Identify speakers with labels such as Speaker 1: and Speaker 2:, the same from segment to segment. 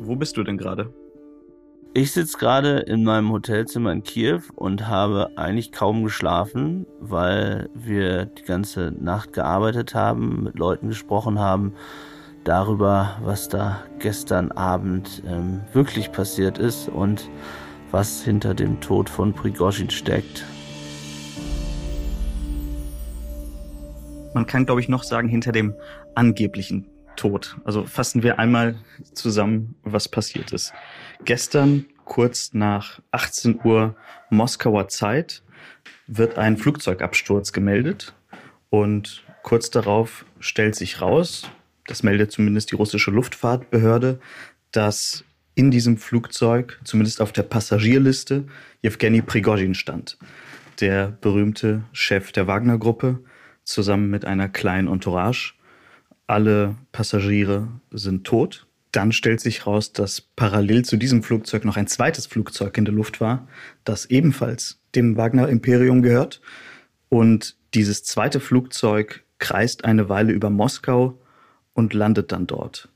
Speaker 1: Wo bist du denn gerade?
Speaker 2: Ich sitze gerade in meinem Hotelzimmer in Kiew und habe eigentlich kaum geschlafen, weil wir die ganze Nacht gearbeitet haben, mit Leuten gesprochen haben darüber, was da gestern Abend ähm, wirklich passiert ist und was hinter dem Tod von Prigozhin steckt.
Speaker 1: Man kann, glaube ich, noch sagen, hinter dem angeblichen tot. Also fassen wir einmal zusammen, was passiert ist. Gestern, kurz nach 18 Uhr Moskauer Zeit, wird ein Flugzeugabsturz gemeldet und kurz darauf stellt sich raus, das meldet zumindest die russische Luftfahrtbehörde, dass in diesem Flugzeug, zumindest auf der Passagierliste, Jewgeni Prigozhin stand, der berühmte Chef der Wagner-Gruppe, zusammen mit einer kleinen Entourage alle Passagiere sind tot. Dann stellt sich raus, dass parallel zu diesem Flugzeug noch ein zweites Flugzeug in der Luft war, das ebenfalls dem Wagner Imperium gehört. Und dieses zweite Flugzeug kreist eine Weile über Moskau und landet dann dort.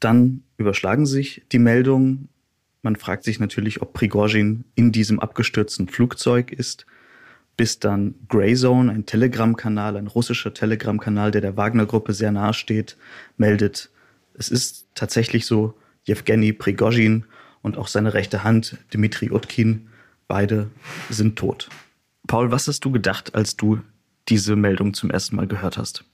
Speaker 1: Dann überschlagen sich die Meldungen. Man fragt sich natürlich, ob Prigozhin in diesem abgestürzten Flugzeug ist bis dann Greyzone, ein Telegram-Kanal, ein russischer Telegram-Kanal, der der Wagner-Gruppe sehr nahe steht, meldet, es ist tatsächlich so, Jewgeni Prigozhin und auch seine rechte Hand, Dmitri Utkin, beide sind tot. Paul, was hast du gedacht, als du diese Meldung zum ersten Mal gehört hast?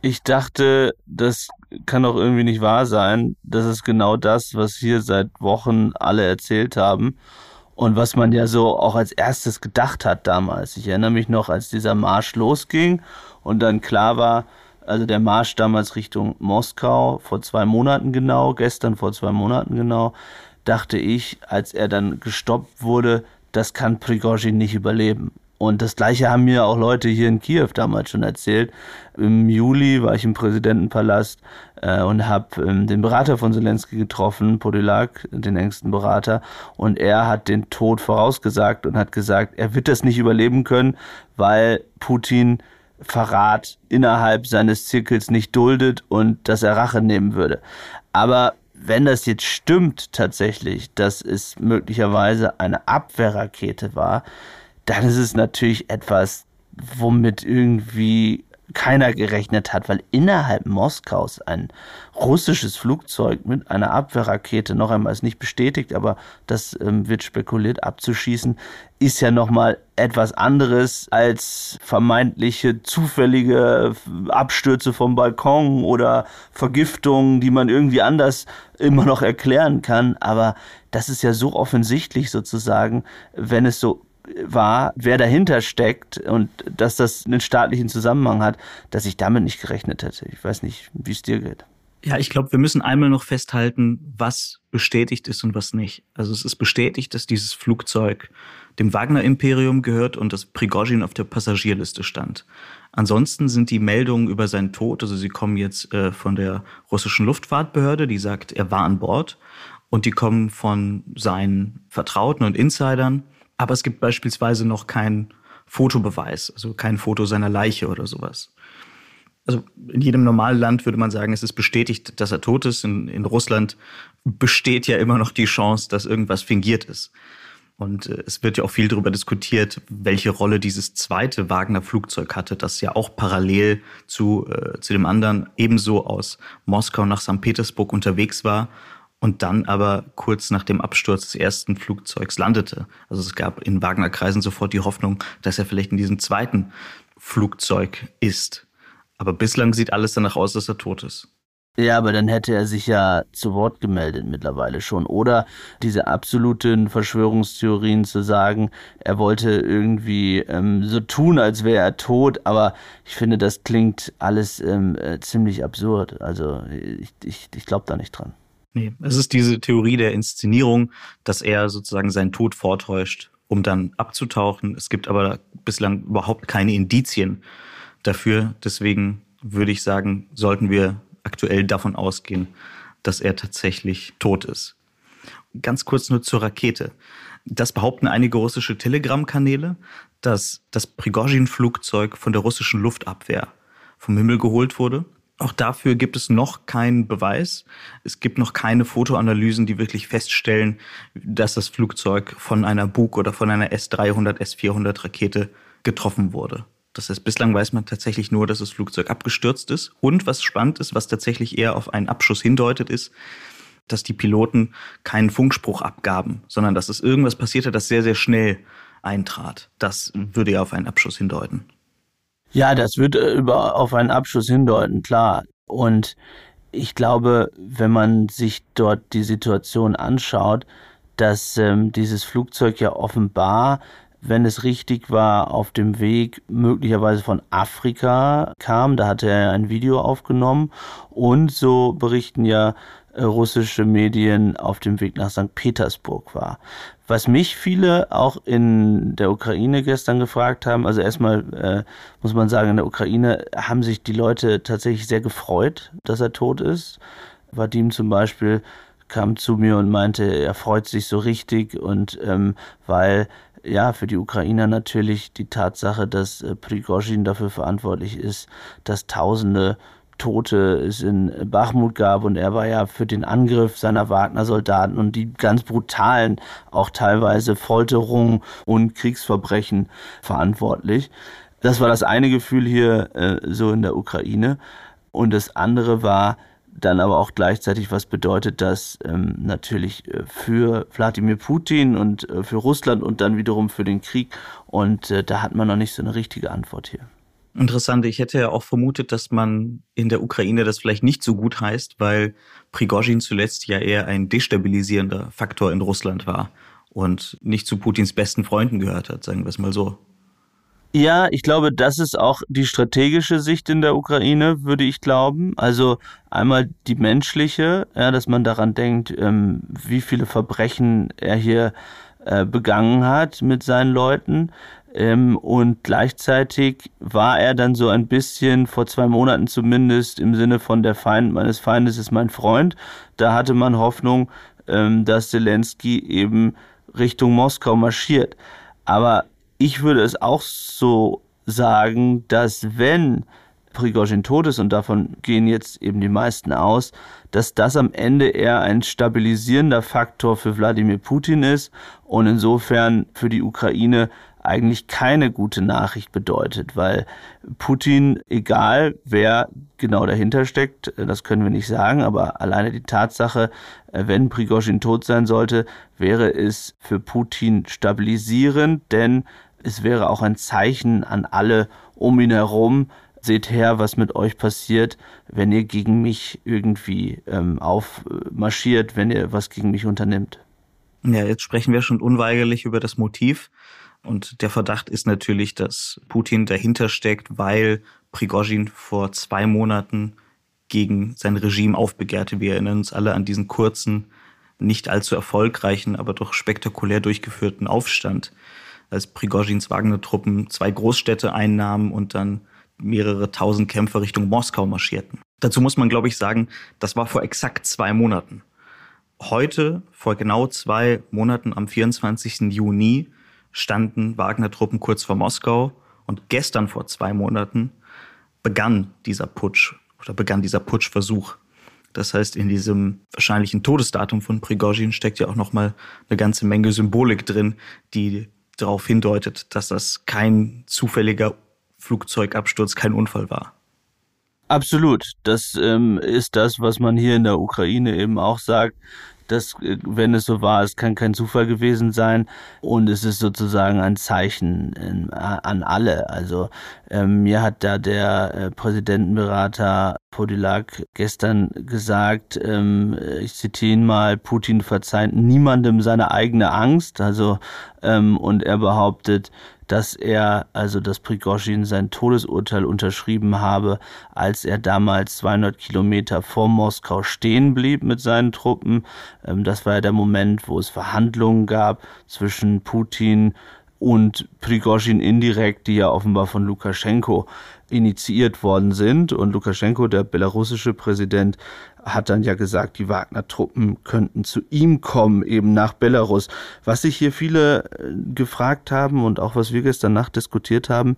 Speaker 2: Ich dachte, das kann doch irgendwie nicht wahr sein. Das ist genau das, was hier seit Wochen alle erzählt haben. Und was man ja so auch als erstes gedacht hat damals. Ich erinnere mich noch, als dieser Marsch losging und dann klar war, also der Marsch damals Richtung Moskau vor zwei Monaten genau, gestern vor zwei Monaten genau, dachte ich, als er dann gestoppt wurde, das kann Prigozhin nicht überleben. Und das Gleiche haben mir auch Leute hier in Kiew damals schon erzählt. Im Juli war ich im Präsidentenpalast äh, und habe ähm, den Berater von Zelensky getroffen, Podolak, den engsten Berater. Und er hat den Tod vorausgesagt und hat gesagt, er wird das nicht überleben können, weil Putin Verrat innerhalb seines Zirkels nicht duldet und dass er Rache nehmen würde. Aber wenn das jetzt stimmt tatsächlich, dass es möglicherweise eine Abwehrrakete war, dann ist es natürlich etwas, womit irgendwie keiner gerechnet hat, weil innerhalb Moskaus ein russisches Flugzeug mit einer Abwehrrakete, noch einmal ist nicht bestätigt, aber das ähm, wird spekuliert, abzuschießen, ist ja nochmal etwas anderes als vermeintliche zufällige Abstürze vom Balkon oder Vergiftungen, die man irgendwie anders immer noch erklären kann. Aber das ist ja so offensichtlich sozusagen, wenn es so war, wer dahinter steckt und dass das einen staatlichen Zusammenhang hat, dass ich damit nicht gerechnet hätte. Ich weiß nicht, wie es dir geht.
Speaker 1: Ja, ich glaube, wir müssen einmal noch festhalten, was bestätigt ist und was nicht. Also es ist bestätigt, dass dieses Flugzeug dem Wagner-Imperium gehört und dass Prigozhin auf der Passagierliste stand. Ansonsten sind die Meldungen über seinen Tod, also sie kommen jetzt äh, von der russischen Luftfahrtbehörde, die sagt, er war an Bord, und die kommen von seinen Vertrauten und Insidern, aber es gibt beispielsweise noch keinen Fotobeweis, also kein Foto seiner Leiche oder sowas. Also in jedem normalen Land würde man sagen, es ist bestätigt, dass er tot ist. In, in Russland besteht ja immer noch die Chance, dass irgendwas fingiert ist. Und äh, es wird ja auch viel darüber diskutiert, welche Rolle dieses zweite Wagner-Flugzeug hatte, das ja auch parallel zu, äh, zu dem anderen ebenso aus Moskau nach St. Petersburg unterwegs war und dann aber kurz nach dem Absturz des ersten Flugzeugs landete. Also es gab in Wagner-Kreisen sofort die Hoffnung, dass er vielleicht in diesem zweiten Flugzeug ist. Aber bislang sieht alles danach aus, dass er tot ist.
Speaker 2: Ja, aber dann hätte er sich ja zu Wort gemeldet mittlerweile schon. Oder diese absoluten Verschwörungstheorien zu sagen, er wollte irgendwie ähm, so tun, als wäre er tot. Aber ich finde, das klingt alles ähm, äh, ziemlich absurd. Also ich, ich, ich glaube da nicht dran.
Speaker 1: Nee, es ist diese Theorie der Inszenierung, dass er sozusagen seinen Tod vortäuscht, um dann abzutauchen. Es gibt aber bislang überhaupt keine Indizien dafür. Deswegen würde ich sagen, sollten wir aktuell davon ausgehen, dass er tatsächlich tot ist. Ganz kurz nur zur Rakete. Das behaupten einige russische Telegram-Kanäle, dass das Prigozhin-Flugzeug von der russischen Luftabwehr vom Himmel geholt wurde auch dafür gibt es noch keinen Beweis. Es gibt noch keine Fotoanalysen, die wirklich feststellen, dass das Flugzeug von einer Bug oder von einer S-300, S-400 Rakete getroffen wurde. Das heißt, bislang weiß man tatsächlich nur, dass das Flugzeug abgestürzt ist. Und was spannend ist, was tatsächlich eher auf einen Abschuss hindeutet, ist, dass die Piloten keinen Funkspruch abgaben, sondern dass es irgendwas passierte, das sehr, sehr schnell eintrat. Das würde ja auf einen Abschuss hindeuten.
Speaker 2: Ja, das wird äh, über, auf einen Abschluss hindeuten, klar. Und ich glaube, wenn man sich dort die Situation anschaut, dass ähm, dieses Flugzeug ja offenbar, wenn es richtig war, auf dem Weg möglicherweise von Afrika kam. Da hatte er ein Video aufgenommen. Und so berichten ja äh, russische Medien auf dem Weg nach St. Petersburg war. Was mich viele auch in der Ukraine gestern gefragt haben, also erstmal äh, muss man sagen, in der Ukraine haben sich die Leute tatsächlich sehr gefreut, dass er tot ist. Vadim zum Beispiel kam zu mir und meinte, er freut sich so richtig und ähm, weil ja, für die Ukrainer natürlich die Tatsache, dass äh, Prigozhin dafür verantwortlich ist, dass Tausende Tote es in Bachmut gab und er war ja für den Angriff seiner Wagner-Soldaten und die ganz brutalen, auch teilweise Folterungen und Kriegsverbrechen verantwortlich. Das war das eine Gefühl hier äh, so in der Ukraine. Und das andere war dann aber auch gleichzeitig, was bedeutet das ähm, natürlich äh, für Wladimir Putin und äh, für Russland und dann wiederum für den Krieg. Und äh, da hat man noch nicht so eine richtige Antwort hier.
Speaker 1: Interessant. Ich hätte ja auch vermutet, dass man in der Ukraine das vielleicht nicht so gut heißt, weil Prigozhin zuletzt ja eher ein destabilisierender Faktor in Russland war und nicht zu Putins besten Freunden gehört hat, sagen wir es mal so.
Speaker 2: Ja, ich glaube, das ist auch die strategische Sicht in der Ukraine, würde ich glauben. Also einmal die menschliche, ja, dass man daran denkt, ähm, wie viele Verbrechen er hier äh, begangen hat mit seinen Leuten. Ähm, und gleichzeitig war er dann so ein bisschen, vor zwei Monaten zumindest, im Sinne von der Feind meines Feindes ist mein Freund. Da hatte man Hoffnung, ähm, dass Zelensky eben Richtung Moskau marschiert. Aber ich würde es auch so sagen, dass wenn Prigozhin tot ist, und davon gehen jetzt eben die meisten aus, dass das am Ende eher ein stabilisierender Faktor für Wladimir Putin ist und insofern für die Ukraine eigentlich keine gute Nachricht bedeutet, weil Putin, egal wer genau dahinter steckt, das können wir nicht sagen, aber alleine die Tatsache, wenn Prigozhin tot sein sollte, wäre es für Putin stabilisierend, denn es wäre auch ein Zeichen an alle um ihn herum, seht her, was mit euch passiert, wenn ihr gegen mich irgendwie ähm, aufmarschiert, wenn ihr was gegen mich unternimmt.
Speaker 1: Ja, jetzt sprechen wir schon unweigerlich über das Motiv. Und der Verdacht ist natürlich, dass Putin dahinter steckt, weil Prigozhin vor zwei Monaten gegen sein Regime aufbegehrte. Wir erinnern uns alle an diesen kurzen, nicht allzu erfolgreichen, aber doch spektakulär durchgeführten Aufstand, als Prigozhins Wagner-Truppen zwei Großstädte einnahmen und dann mehrere tausend Kämpfer Richtung Moskau marschierten. Dazu muss man, glaube ich, sagen, das war vor exakt zwei Monaten. Heute, vor genau zwei Monaten, am 24. Juni, standen Wagner-Truppen kurz vor Moskau und gestern vor zwei Monaten begann dieser Putsch oder begann dieser Putschversuch. Das heißt, in diesem wahrscheinlichen Todesdatum von Prigozhin steckt ja auch nochmal eine ganze Menge Symbolik drin, die darauf hindeutet, dass das kein zufälliger Flugzeugabsturz, kein Unfall war.
Speaker 2: Absolut. Das ähm, ist das, was man hier in der Ukraine eben auch sagt dass, äh, wenn es so war, es kann kein Zufall gewesen sein und es ist sozusagen ein Zeichen in, an alle. Also ähm, mir hat da der äh, Präsidentenberater Podilak gestern gesagt, ähm, ich zitiere ihn mal, Putin verzeiht niemandem seine eigene Angst. Also ähm, und er behauptet, dass er, also dass Prigozhin sein Todesurteil unterschrieben habe, als er damals 200 Kilometer vor Moskau stehen blieb mit seinen Truppen. Ähm, das war ja der Moment, wo es Verhandlungen gab zwischen Putin und Prigozhin indirekt, die ja offenbar von Lukaschenko initiiert worden sind. Und Lukaschenko, der belarussische Präsident, hat dann ja gesagt, die Wagner-Truppen könnten zu ihm kommen, eben nach Belarus. Was sich hier viele äh, gefragt haben und auch was wir gestern Nacht diskutiert haben,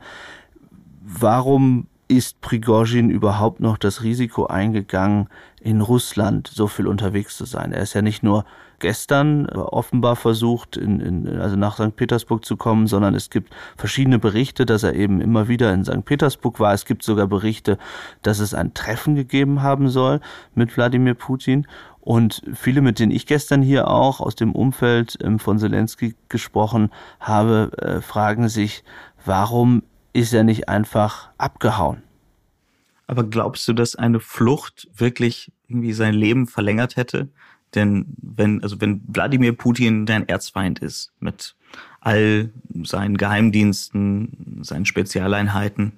Speaker 2: warum ist Prigozhin überhaupt noch das Risiko eingegangen, in Russland so viel unterwegs zu sein? Er ist ja nicht nur gestern offenbar versucht, in, in, also nach St. Petersburg zu kommen, sondern es gibt verschiedene Berichte, dass er eben immer wieder in St. Petersburg war. Es gibt sogar Berichte, dass es ein Treffen gegeben haben soll mit Wladimir Putin. Und viele, mit denen ich gestern hier auch aus dem Umfeld ähm, von Zelensky gesprochen habe, äh, fragen sich, warum ist er nicht einfach abgehauen?
Speaker 1: Aber glaubst du, dass eine Flucht wirklich irgendwie sein Leben verlängert hätte? Denn wenn, also wenn Wladimir Putin dein Erzfeind ist, mit all seinen Geheimdiensten, seinen Spezialeinheiten,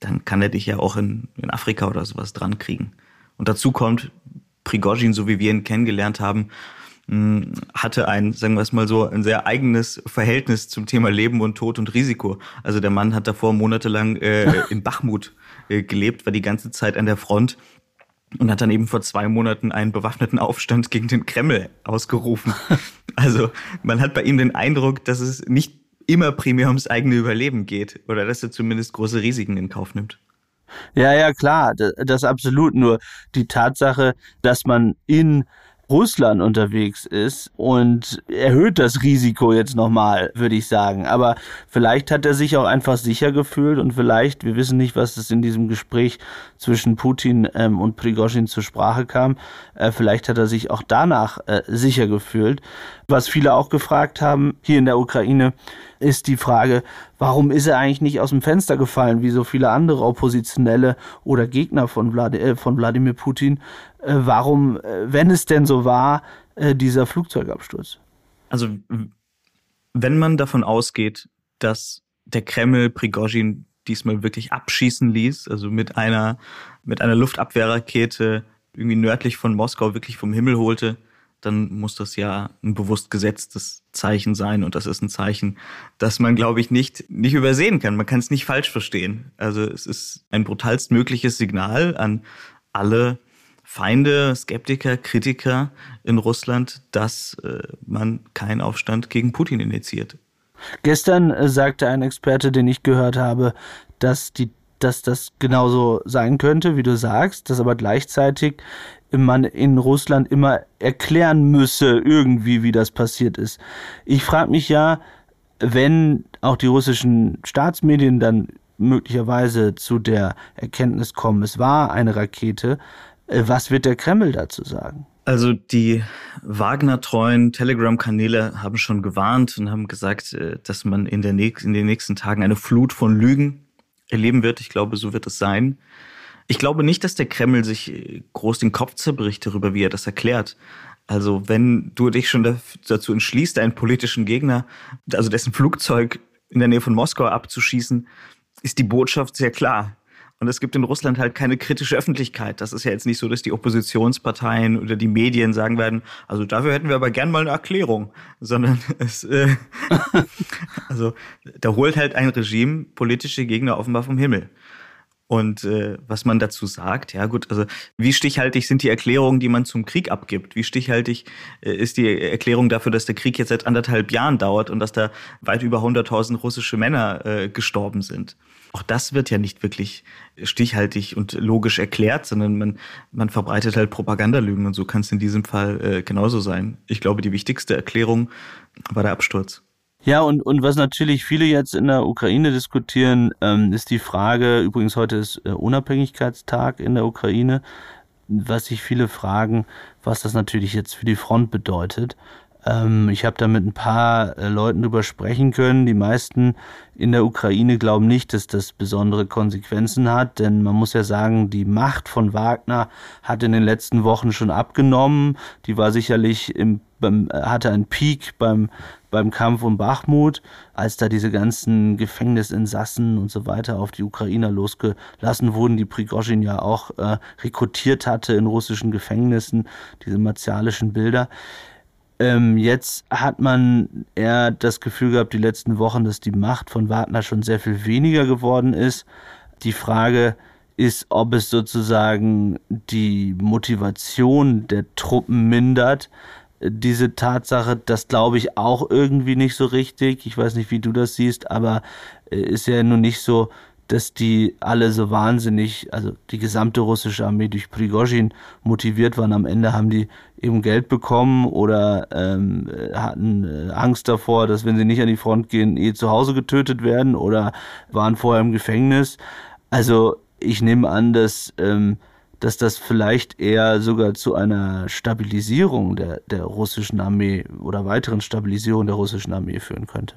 Speaker 1: dann kann er dich ja auch in, in Afrika oder sowas dran kriegen. Und dazu kommt, Prigozhin, so wie wir ihn kennengelernt haben, hatte ein, sagen wir es mal so, ein sehr eigenes Verhältnis zum Thema Leben und Tod und Risiko. Also der Mann hat davor monatelang äh, in Bachmut äh, gelebt, war die ganze Zeit an der Front und hat dann eben vor zwei Monaten einen bewaffneten Aufstand gegen den Kreml ausgerufen. also man hat bei ihm den Eindruck, dass es nicht immer primär ums eigene Überleben geht oder dass er zumindest große Risiken in Kauf nimmt.
Speaker 2: Ja, ja, klar, das, das absolut. Nur die Tatsache, dass man in Russland unterwegs ist und erhöht das Risiko jetzt nochmal, würde ich sagen. Aber vielleicht hat er sich auch einfach sicher gefühlt und vielleicht, wir wissen nicht, was es in diesem Gespräch zwischen Putin ähm, und Prigozhin zur Sprache kam, äh, vielleicht hat er sich auch danach äh, sicher gefühlt. Was viele auch gefragt haben hier in der Ukraine, ist die Frage, warum ist er eigentlich nicht aus dem Fenster gefallen, wie so viele andere Oppositionelle oder Gegner von, Vlad äh, von Wladimir Putin? Äh, warum, äh, wenn es denn so war, äh, dieser Flugzeugabsturz?
Speaker 1: Also, wenn man davon ausgeht, dass der Kreml Prigozhin diesmal wirklich abschießen ließ, also mit einer, mit einer Luftabwehrrakete irgendwie nördlich von Moskau wirklich vom Himmel holte, dann muss das ja ein bewusst gesetztes Zeichen sein. Und das ist ein Zeichen, das man, glaube ich, nicht, nicht übersehen kann. Man kann es nicht falsch verstehen. Also es ist ein brutalst mögliches Signal an alle Feinde, Skeptiker, Kritiker in Russland, dass äh, man keinen Aufstand gegen Putin initiiert.
Speaker 2: Gestern äh, sagte ein Experte, den ich gehört habe, dass die dass das genauso sein könnte, wie du sagst, dass aber gleichzeitig man in Russland immer erklären müsse, irgendwie, wie das passiert ist. Ich frage mich ja, wenn auch die russischen Staatsmedien dann möglicherweise zu der Erkenntnis kommen, es war eine Rakete, äh, was wird der Kreml dazu sagen?
Speaker 1: Also die Wagner-treuen Telegram-Kanäle haben schon gewarnt und haben gesagt, äh, dass man in, in den nächsten Tagen eine Flut von Lügen erleben wird. Ich glaube, so wird es sein. Ich glaube nicht, dass der Kreml sich äh, groß den Kopf zerbricht darüber, wie er das erklärt. Also wenn du dich schon dazu entschließt, einen politischen Gegner, also dessen Flugzeug in der Nähe von Moskau abzuschießen, ist die Botschaft sehr klar. Und es gibt in Russland halt keine kritische Öffentlichkeit. Das ist ja jetzt nicht so, dass die Oppositionsparteien oder die Medien sagen werden, also dafür hätten wir aber gern mal eine Erklärung, sondern es, äh, also da holt halt ein Regime politische Gegner offenbar vom Himmel. Und äh, was man dazu sagt, ja gut, also wie stichhaltig sind die Erklärungen, die man zum Krieg abgibt? Wie stichhaltig äh, ist die Erklärung dafür, dass der Krieg jetzt seit anderthalb Jahren dauert und dass da weit über 100.000 russische Männer äh, gestorben sind? Auch das wird ja nicht wirklich stichhaltig und logisch erklärt, sondern man, man verbreitet halt Propagandalügen und so kann es in diesem Fall äh, genauso sein. Ich glaube, die wichtigste Erklärung war der Absturz.
Speaker 2: Ja, und, und was natürlich viele jetzt in der Ukraine diskutieren, ähm, ist die Frage, übrigens heute ist äh, Unabhängigkeitstag in der Ukraine, was sich viele fragen, was das natürlich jetzt für die Front bedeutet. Ähm, ich habe da mit ein paar äh, Leuten drüber sprechen können. Die meisten in der Ukraine glauben nicht, dass das besondere Konsequenzen hat, denn man muss ja sagen, die Macht von Wagner hat in den letzten Wochen schon abgenommen. Die war sicherlich im, beim, hatte einen Peak beim beim Kampf um Bachmut, als da diese ganzen Gefängnisinsassen und so weiter auf die Ukrainer losgelassen wurden, die Prigozhin ja auch äh, rekrutiert hatte in russischen Gefängnissen, diese martialischen Bilder. Ähm, jetzt hat man eher das Gefühl gehabt, die letzten Wochen, dass die Macht von Wagner schon sehr viel weniger geworden ist. Die Frage ist, ob es sozusagen die Motivation der Truppen mindert. Diese Tatsache, das glaube ich auch irgendwie nicht so richtig. Ich weiß nicht, wie du das siehst, aber äh, ist ja nun nicht so, dass die alle so wahnsinnig, also die gesamte russische Armee durch Prigozhin motiviert waren. Am Ende haben die eben Geld bekommen oder ähm, hatten äh, Angst davor, dass wenn sie nicht an die Front gehen, eh zu Hause getötet werden oder waren vorher im Gefängnis. Also ich nehme an, dass, ähm, dass das vielleicht eher sogar zu einer Stabilisierung der, der russischen Armee oder weiteren Stabilisierung der russischen Armee führen könnte.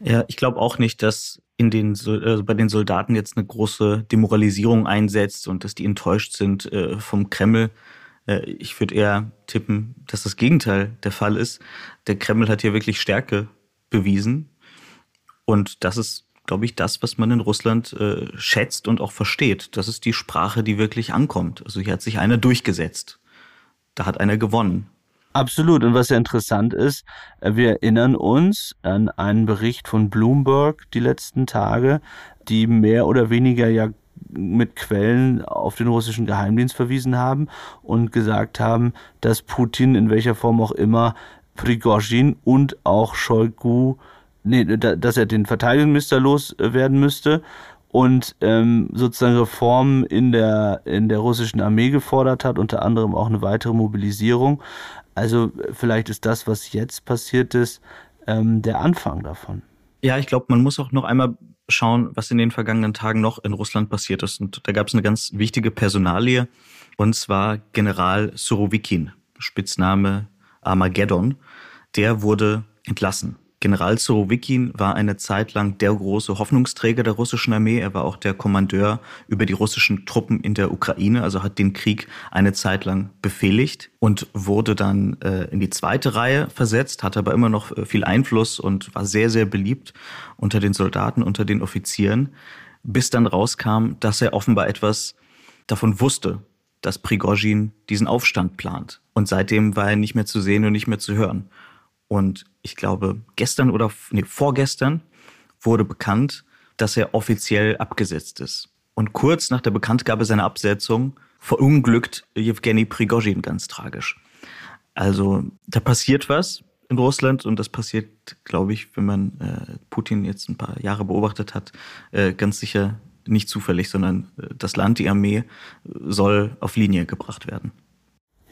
Speaker 1: Ja, ich glaube auch nicht, dass in den, äh, bei den Soldaten jetzt eine große Demoralisierung einsetzt und dass die enttäuscht sind äh, vom Kreml. Äh, ich würde eher tippen, dass das Gegenteil der Fall ist. Der Kreml hat hier wirklich Stärke bewiesen. Und das ist, glaube ich, das, was man in Russland äh, schätzt und auch versteht. Das ist die Sprache, die wirklich ankommt. Also hier hat sich einer durchgesetzt. Da hat einer gewonnen.
Speaker 2: Absolut. Und was ja interessant ist, äh, wir erinnern uns an einen Bericht von Bloomberg die letzten Tage, die mehr oder weniger ja mit Quellen auf den russischen Geheimdienst verwiesen haben und gesagt haben, dass Putin in welcher Form auch immer Prigozhin und auch Shoigu, nee, dass er den Verteidigungsminister loswerden müsste und ähm, sozusagen Reformen in der, in der russischen Armee gefordert hat, unter anderem auch eine weitere Mobilisierung. Also vielleicht ist das, was jetzt passiert ist, ähm, der Anfang davon.
Speaker 1: Ja, ich glaube, man muss auch noch einmal schauen, was in den vergangenen Tagen noch in Russland passiert ist. Und da gab es eine ganz wichtige Personalie, und zwar General Surovikin, Spitzname Armageddon. Der wurde entlassen. General Surovikin war eine Zeit lang der große Hoffnungsträger der russischen Armee. Er war auch der Kommandeur über die russischen Truppen in der Ukraine, also hat den Krieg eine Zeit lang befehligt und wurde dann äh, in die zweite Reihe versetzt, hatte aber immer noch äh, viel Einfluss und war sehr, sehr beliebt unter den Soldaten, unter den Offizieren, bis dann rauskam, dass er offenbar etwas davon wusste, dass Prigozhin diesen Aufstand plant. Und seitdem war er nicht mehr zu sehen und nicht mehr zu hören. Und ich glaube, gestern oder nee, vorgestern wurde bekannt, dass er offiziell abgesetzt ist. Und kurz nach der Bekanntgabe seiner Absetzung verunglückt Jewgeni Prigozhin ganz tragisch. Also da passiert was in Russland und das passiert, glaube ich, wenn man äh, Putin jetzt ein paar Jahre beobachtet hat, äh, ganz sicher nicht zufällig, sondern äh, das Land, die Armee soll auf Linie gebracht werden.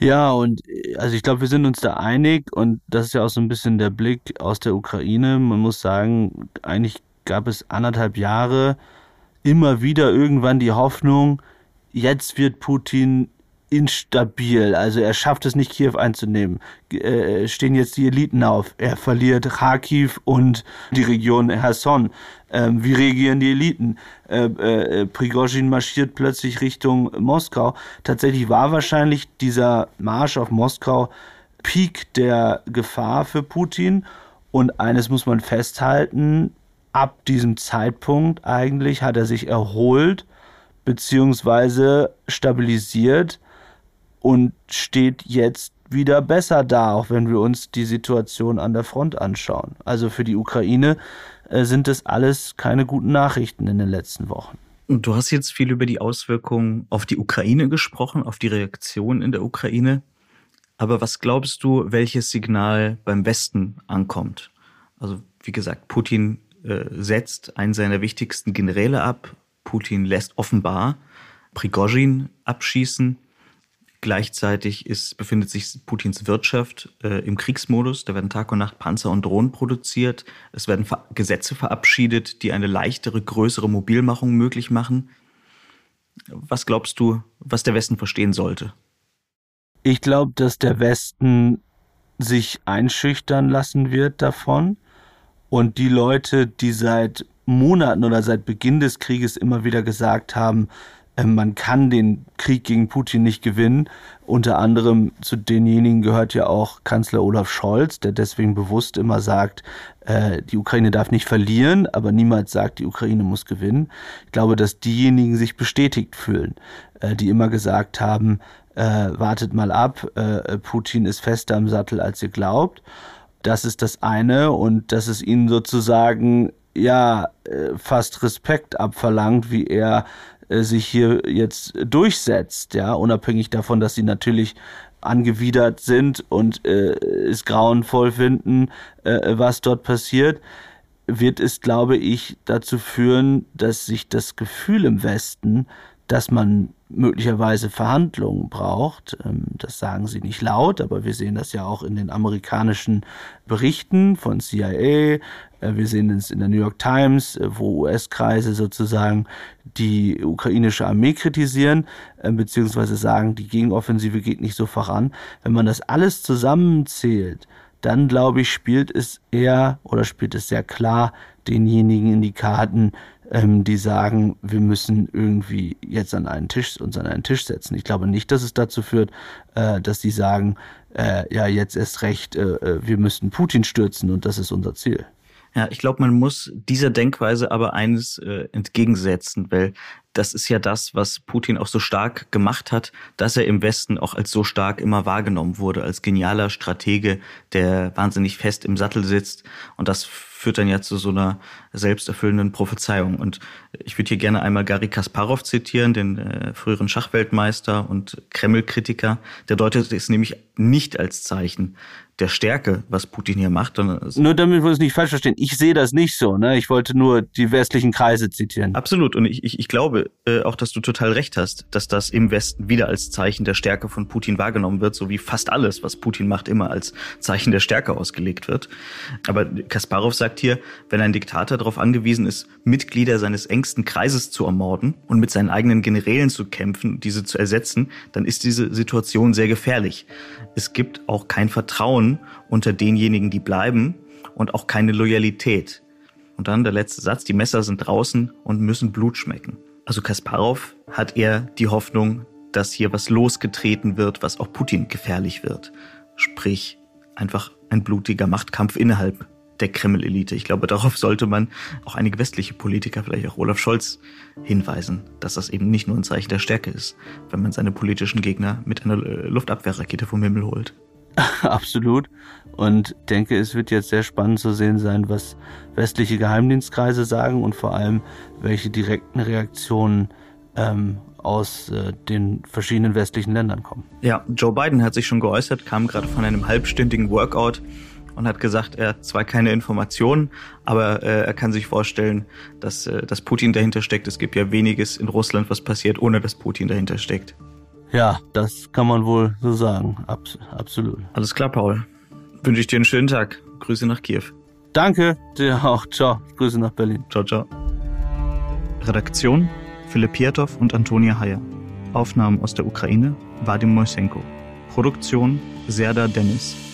Speaker 2: Ja, und also ich glaube, wir sind uns da einig und das ist ja auch so ein bisschen der Blick aus der Ukraine. Man muss sagen, eigentlich gab es anderthalb Jahre immer wieder irgendwann die Hoffnung, jetzt wird Putin instabil. Also er schafft es nicht, Kiew einzunehmen. Äh, stehen jetzt die Eliten auf. Er verliert Kharkiv und die Region Herson. Ähm, wie reagieren die Eliten? Äh, äh, Prigozhin marschiert plötzlich Richtung Moskau. Tatsächlich war wahrscheinlich dieser Marsch auf Moskau Peak der Gefahr für Putin. Und eines muss man festhalten, ab diesem Zeitpunkt eigentlich hat er sich erholt beziehungsweise stabilisiert und steht jetzt wieder besser da, auch wenn wir uns die Situation an der Front anschauen. Also für die Ukraine äh, sind das alles keine guten Nachrichten in den letzten Wochen.
Speaker 1: Und du hast jetzt viel über die Auswirkungen auf die Ukraine gesprochen, auf die Reaktion in der Ukraine. Aber was glaubst du, welches Signal beim Westen ankommt? Also wie gesagt, Putin äh, setzt einen seiner wichtigsten Generäle ab. Putin lässt offenbar Prigozhin abschießen. Gleichzeitig ist, befindet sich Putins Wirtschaft äh, im Kriegsmodus. Da werden Tag und Nacht Panzer und Drohnen produziert. Es werden Ver Gesetze verabschiedet, die eine leichtere, größere Mobilmachung möglich machen. Was glaubst du, was der Westen verstehen sollte?
Speaker 2: Ich glaube, dass der Westen sich einschüchtern lassen wird davon. Und die Leute, die seit Monaten oder seit Beginn des Krieges immer wieder gesagt haben, man kann den Krieg gegen Putin nicht gewinnen Unter anderem zu denjenigen gehört ja auch Kanzler Olaf Scholz, der deswegen bewusst immer sagt, äh, die Ukraine darf nicht verlieren, aber niemals sagt, die Ukraine muss gewinnen. Ich glaube, dass diejenigen sich bestätigt fühlen, äh, die immer gesagt haben, äh, wartet mal ab, Putin ist fester am Sattel, als ihr glaubt. Das ist das eine und dass es ihnen sozusagen ja fast Respekt abverlangt, wie er äh, sich hier jetzt durchsetzt, ja, unabhängig davon, dass sie natürlich angewidert sind und äh, es grauenvoll finden, äh, was dort passiert, wird es, glaube ich, dazu führen, dass sich das Gefühl im Westen, dass man möglicherweise Verhandlungen braucht. Ähm, das sagen sie nicht laut, aber wir sehen das ja auch in den amerikanischen Berichten von CIA. Äh, wir sehen es in der New York Times, äh, wo US-Kreise sozusagen die ukrainische Armee kritisieren, äh, beziehungsweise sagen, die Gegenoffensive geht nicht so voran. Wenn man das alles zusammenzählt, dann glaube ich, spielt es eher oder spielt es sehr klar denjenigen in die Karten, ähm, die sagen, wir müssen irgendwie jetzt an einen Tisch uns an einen Tisch setzen. Ich glaube nicht, dass es dazu führt, äh, dass die sagen, äh, ja jetzt erst recht, äh, äh, wir müssten Putin stürzen und das ist unser Ziel.
Speaker 1: Ja, ich glaube, man muss dieser Denkweise aber eines äh, entgegensetzen, weil das ist ja das, was Putin auch so stark gemacht hat, dass er im Westen auch als so stark immer wahrgenommen wurde, als genialer Stratege, der wahnsinnig fest im Sattel sitzt. Und das führt dann ja zu so einer selbsterfüllenden Prophezeiung. Und ich würde hier gerne einmal Gary Kasparov zitieren, den äh, früheren Schachweltmeister und Kreml-Kritiker. Der deutet es nämlich nicht als Zeichen der Stärke, was Putin hier macht.
Speaker 2: Nur damit wir es nicht falsch verstehen, ich sehe das nicht so. Ne? Ich wollte nur die westlichen Kreise zitieren.
Speaker 1: Absolut. Und ich, ich, ich glaube äh, auch, dass du total recht hast, dass das im Westen wieder als Zeichen der Stärke von Putin wahrgenommen wird, so wie fast alles, was Putin macht, immer als Zeichen der Stärke ausgelegt wird. Aber Kasparov sagt hier, wenn ein Diktator darauf angewiesen ist, Mitglieder seines engsten Kreises zu ermorden und mit seinen eigenen Generälen zu kämpfen, diese zu ersetzen, dann ist diese Situation sehr gefährlich. Es gibt auch kein Vertrauen unter denjenigen, die bleiben und auch keine Loyalität. Und dann der letzte Satz, die Messer sind draußen und müssen Blut schmecken. Also Kasparov hat er die Hoffnung, dass hier was losgetreten wird, was auch Putin gefährlich wird. Sprich, einfach ein blutiger Machtkampf innerhalb der Kreml-Elite. Ich glaube, darauf sollte man auch einige westliche Politiker, vielleicht auch Olaf Scholz, hinweisen, dass das eben nicht nur ein Zeichen der Stärke ist, wenn man seine politischen Gegner mit einer äh, Luftabwehrrakete vom Himmel holt.
Speaker 2: Absolut. Und denke, es wird jetzt sehr spannend zu sehen sein, was westliche Geheimdienstkreise sagen und vor allem, welche direkten Reaktionen ähm, aus äh, den verschiedenen westlichen Ländern kommen.
Speaker 1: Ja, Joe Biden hat sich schon geäußert, kam gerade von einem halbstündigen Workout und hat gesagt, er hat zwar keine Informationen, aber äh, er kann sich vorstellen, dass, äh, dass Putin dahinter steckt. Es gibt ja weniges in Russland, was passiert, ohne dass Putin dahinter steckt.
Speaker 2: Ja, das kann man wohl so sagen. Abs absolut.
Speaker 1: Alles klar, Paul. Wünsche ich dir einen schönen Tag. Grüße nach Kiew.
Speaker 2: Danke, dir auch. Ciao. Grüße nach Berlin.
Speaker 1: Ciao, ciao. Redaktion Philipp Pietow und Antonia Heyer. Aufnahmen aus der Ukraine Vadim Moisenko. Produktion Serda Dennis.